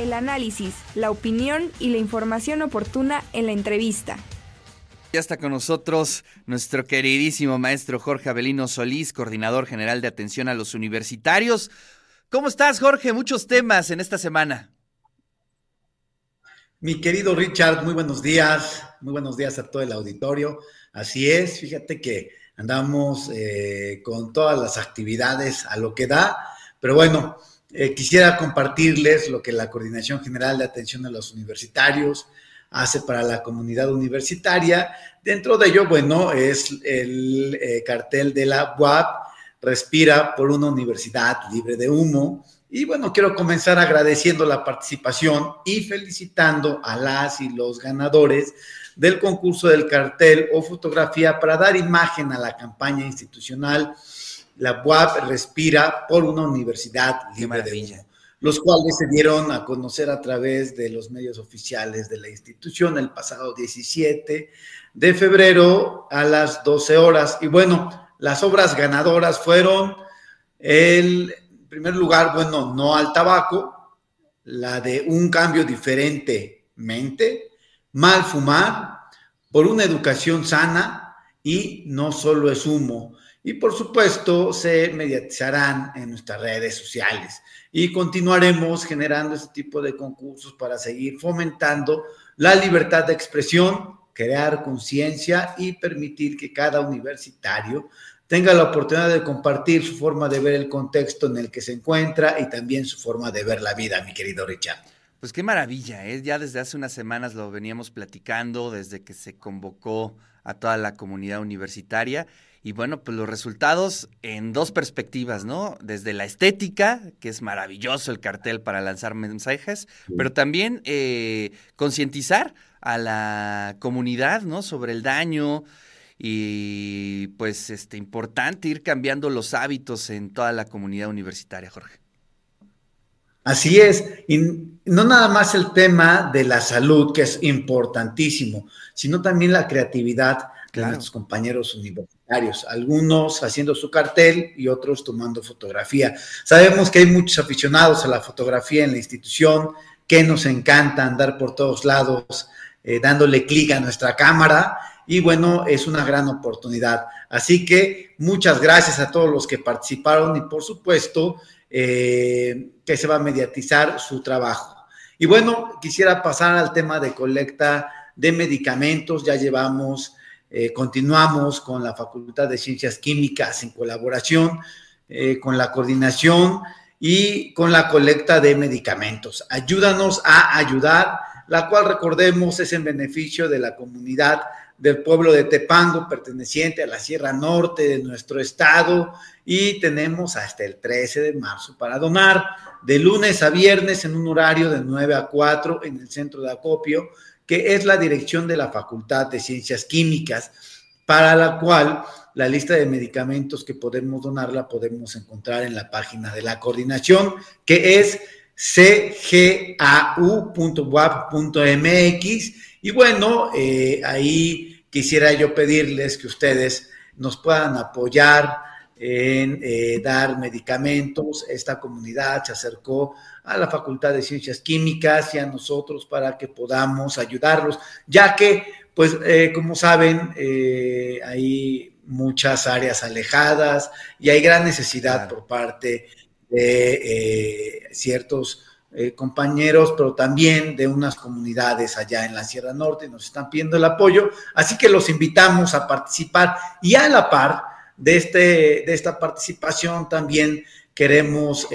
el análisis, la opinión y la información oportuna en la entrevista. Ya está con nosotros nuestro queridísimo maestro Jorge Abelino Solís, coordinador general de atención a los universitarios. ¿Cómo estás, Jorge? Muchos temas en esta semana. Mi querido Richard, muy buenos días. Muy buenos días a todo el auditorio. Así es, fíjate que andamos eh, con todas las actividades a lo que da, pero bueno, eh, quisiera compartirles lo que la Coordinación General de Atención a los Universitarios hace para la comunidad universitaria. Dentro de ello, bueno, es el eh, cartel de la UAP, Respira por una universidad libre de humo. Y bueno, quiero comenzar agradeciendo la participación y felicitando a las y los ganadores del concurso del cartel o fotografía para dar imagen a la campaña institucional la UAP respira por una universidad libre de humo, los cuales se dieron a conocer a través de los medios oficiales de la institución el pasado 17 de febrero a las 12 horas. Y bueno, las obras ganadoras fueron el en primer lugar, bueno, no al tabaco, la de un cambio diferentemente, mal fumar, por una educación sana y no solo es humo y por supuesto se mediatizarán en nuestras redes sociales y continuaremos generando este tipo de concursos para seguir fomentando la libertad de expresión, crear conciencia y permitir que cada universitario tenga la oportunidad de compartir su forma de ver el contexto en el que se encuentra y también su forma de ver la vida, mi querido Richard. Pues qué maravilla, ¿eh? ya desde hace unas semanas lo veníamos platicando, desde que se convocó a toda la comunidad universitaria y bueno, pues los resultados en dos perspectivas, ¿no? Desde la estética, que es maravilloso el cartel para lanzar mensajes, pero también eh, concientizar a la comunidad, ¿no? Sobre el daño y pues este importante ir cambiando los hábitos en toda la comunidad universitaria, Jorge. Así es, y no nada más el tema de la salud, que es importantísimo, sino también la creatividad de nuestros compañeros universitarios, algunos haciendo su cartel y otros tomando fotografía. Sabemos que hay muchos aficionados a la fotografía en la institución, que nos encanta andar por todos lados eh, dándole clic a nuestra cámara y bueno, es una gran oportunidad. Así que muchas gracias a todos los que participaron y por supuesto eh, que se va a mediatizar su trabajo. Y bueno, quisiera pasar al tema de colecta de medicamentos. Ya llevamos eh, continuamos con la Facultad de Ciencias Químicas en colaboración eh, con la coordinación y con la colecta de medicamentos. Ayúdanos a ayudar, la cual recordemos es en beneficio de la comunidad del pueblo de Tepango, perteneciente a la Sierra Norte de nuestro estado, y tenemos hasta el 13 de marzo para donar de lunes a viernes en un horario de 9 a 4 en el centro de acopio que es la dirección de la Facultad de Ciencias Químicas, para la cual la lista de medicamentos que podemos donar la podemos encontrar en la página de la coordinación, que es cgau.wap.mx. Y bueno, eh, ahí quisiera yo pedirles que ustedes nos puedan apoyar en eh, dar medicamentos. Esta comunidad se acercó a la Facultad de Ciencias Químicas y a nosotros para que podamos ayudarlos, ya que, pues, eh, como saben, hay muchas áreas alejadas y hay gran necesidad por parte de eh, ciertos compañeros, pero también de unas comunidades allá en la Sierra Norte, nos están pidiendo el apoyo, así que los invitamos a participar. Y a la par de, este, de esta participación también queremos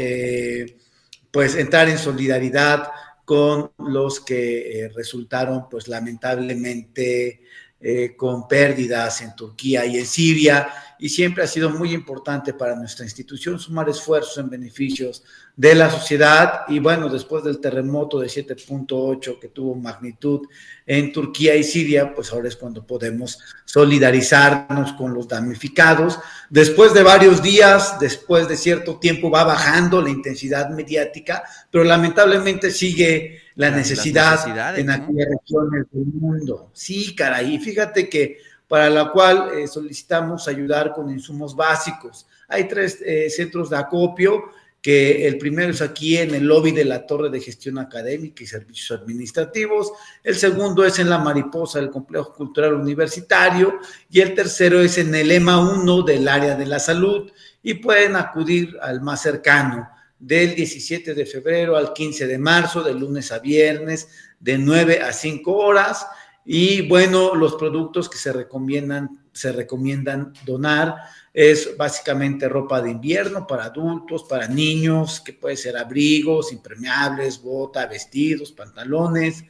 pues entrar en solidaridad con los que eh, resultaron pues lamentablemente eh, con pérdidas en Turquía y en Siria y siempre ha sido muy importante para nuestra institución sumar esfuerzos en beneficios de la sociedad y bueno, después del terremoto de 7.8 que tuvo magnitud en Turquía y Siria, pues ahora es cuando podemos solidarizarnos con los damnificados. Después de varios días, después de cierto tiempo va bajando la intensidad mediática, pero lamentablemente sigue la, necesidad en aquellas regiones del mundo. Sí, caray, fíjate que para la cual eh, solicitamos ayudar con insumos básicos. Hay tres eh, centros de acopio que el primero es aquí en el lobby de la Torre de Gestión Académica y Servicios Administrativos, el segundo es en la Mariposa del Complejo Cultural Universitario y el tercero es en el EMA 1 del área de la salud y pueden acudir al más cercano del 17 de febrero al 15 de marzo, de lunes a viernes, de 9 a 5 horas. Y bueno, los productos que se recomiendan, se recomiendan donar es básicamente ropa de invierno para adultos, para niños, que puede ser abrigos, impermeables, bota, vestidos, pantalones,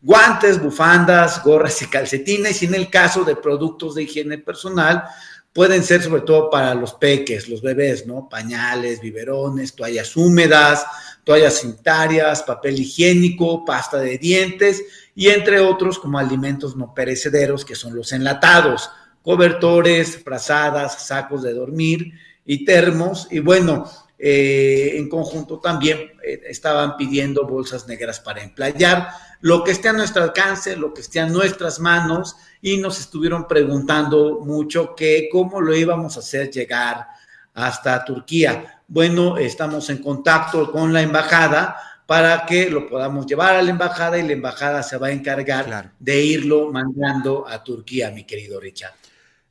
guantes, bufandas, gorras y calcetines. Y en el caso de productos de higiene personal, pueden ser sobre todo para los peques, los bebés, ¿no? Pañales, biberones, toallas húmedas, toallas sanitarias, papel higiénico, pasta de dientes y entre otros como alimentos no perecederos que son los enlatados cobertores, frazadas, sacos de dormir y termos. Y bueno, eh, en conjunto también eh, estaban pidiendo bolsas negras para emplayar, lo que esté a nuestro alcance, lo que esté a nuestras manos, y nos estuvieron preguntando mucho que cómo lo íbamos a hacer llegar hasta Turquía. Bueno, estamos en contacto con la embajada para que lo podamos llevar a la embajada y la embajada se va a encargar de irlo mandando a Turquía, mi querido Richard.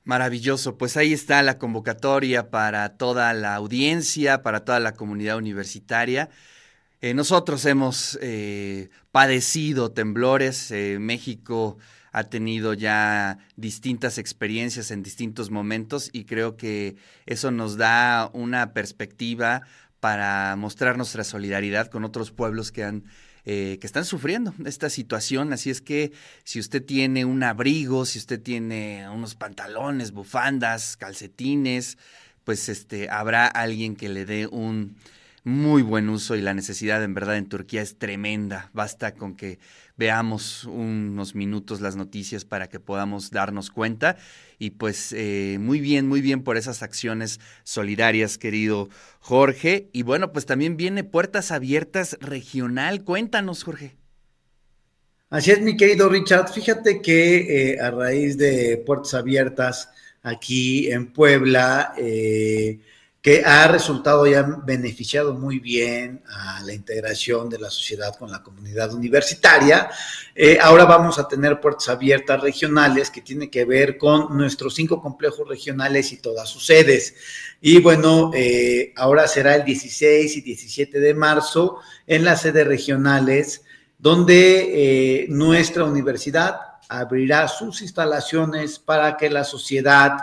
Maravilloso, pues ahí está la convocatoria para toda la audiencia, para toda la comunidad universitaria. Eh, nosotros hemos eh, padecido temblores, eh, México ha tenido ya distintas experiencias en distintos momentos y creo que eso nos da una perspectiva para mostrar nuestra solidaridad con otros pueblos que han eh, que están sufriendo esta situación. Así es que si usted tiene un abrigo, si usted tiene unos pantalones, bufandas, calcetines, pues este, habrá alguien que le dé un muy buen uso y la necesidad en verdad en Turquía es tremenda. Basta con que veamos unos minutos las noticias para que podamos darnos cuenta. Y pues eh, muy bien, muy bien por esas acciones solidarias, querido Jorge. Y bueno, pues también viene Puertas Abiertas Regional. Cuéntanos, Jorge. Así es, mi querido Richard. Fíjate que eh, a raíz de Puertas Abiertas aquí en Puebla, eh, que ha resultado y ha beneficiado muy bien a la integración de la sociedad con la comunidad universitaria. Eh, ahora vamos a tener puertas abiertas regionales que tiene que ver con nuestros cinco complejos regionales y todas sus sedes. Y bueno, eh, ahora será el 16 y 17 de marzo en las sedes regionales, donde eh, nuestra universidad abrirá sus instalaciones para que la sociedad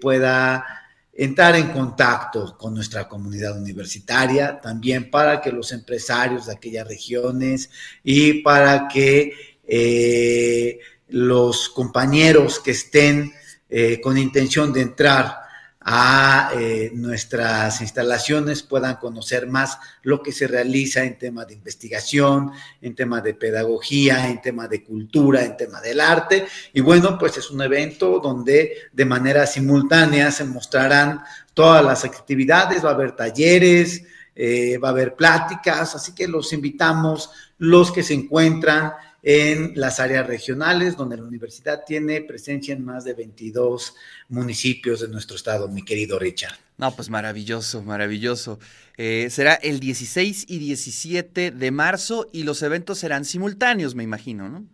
pueda entrar en contacto con nuestra comunidad universitaria, también para que los empresarios de aquellas regiones y para que eh, los compañeros que estén eh, con intención de entrar a eh, nuestras instalaciones puedan conocer más lo que se realiza en temas de investigación, en temas de pedagogía, en temas de cultura, en temas del arte. Y bueno, pues es un evento donde de manera simultánea se mostrarán todas las actividades, va a haber talleres, eh, va a haber pláticas, así que los invitamos, los que se encuentran en las áreas regionales, donde la universidad tiene presencia en más de 22 municipios de nuestro estado, mi querido Richard. No, pues maravilloso, maravilloso. Eh, será el 16 y 17 de marzo y los eventos serán simultáneos, me imagino, ¿no?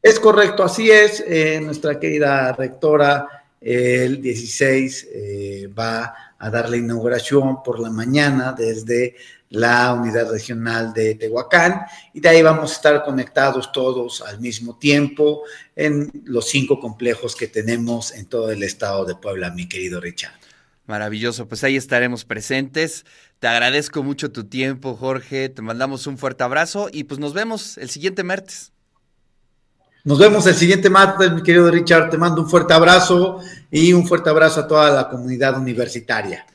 Es correcto, así es. Eh, nuestra querida rectora el 16 eh, va a dar la inauguración por la mañana desde la unidad regional de Tehuacán y de ahí vamos a estar conectados todos al mismo tiempo en los cinco complejos que tenemos en todo el estado de Puebla, mi querido Richard. Maravilloso, pues ahí estaremos presentes. Te agradezco mucho tu tiempo, Jorge. Te mandamos un fuerte abrazo y pues nos vemos el siguiente martes. Nos vemos el siguiente martes, mi querido Richard. Te mando un fuerte abrazo y un fuerte abrazo a toda la comunidad universitaria.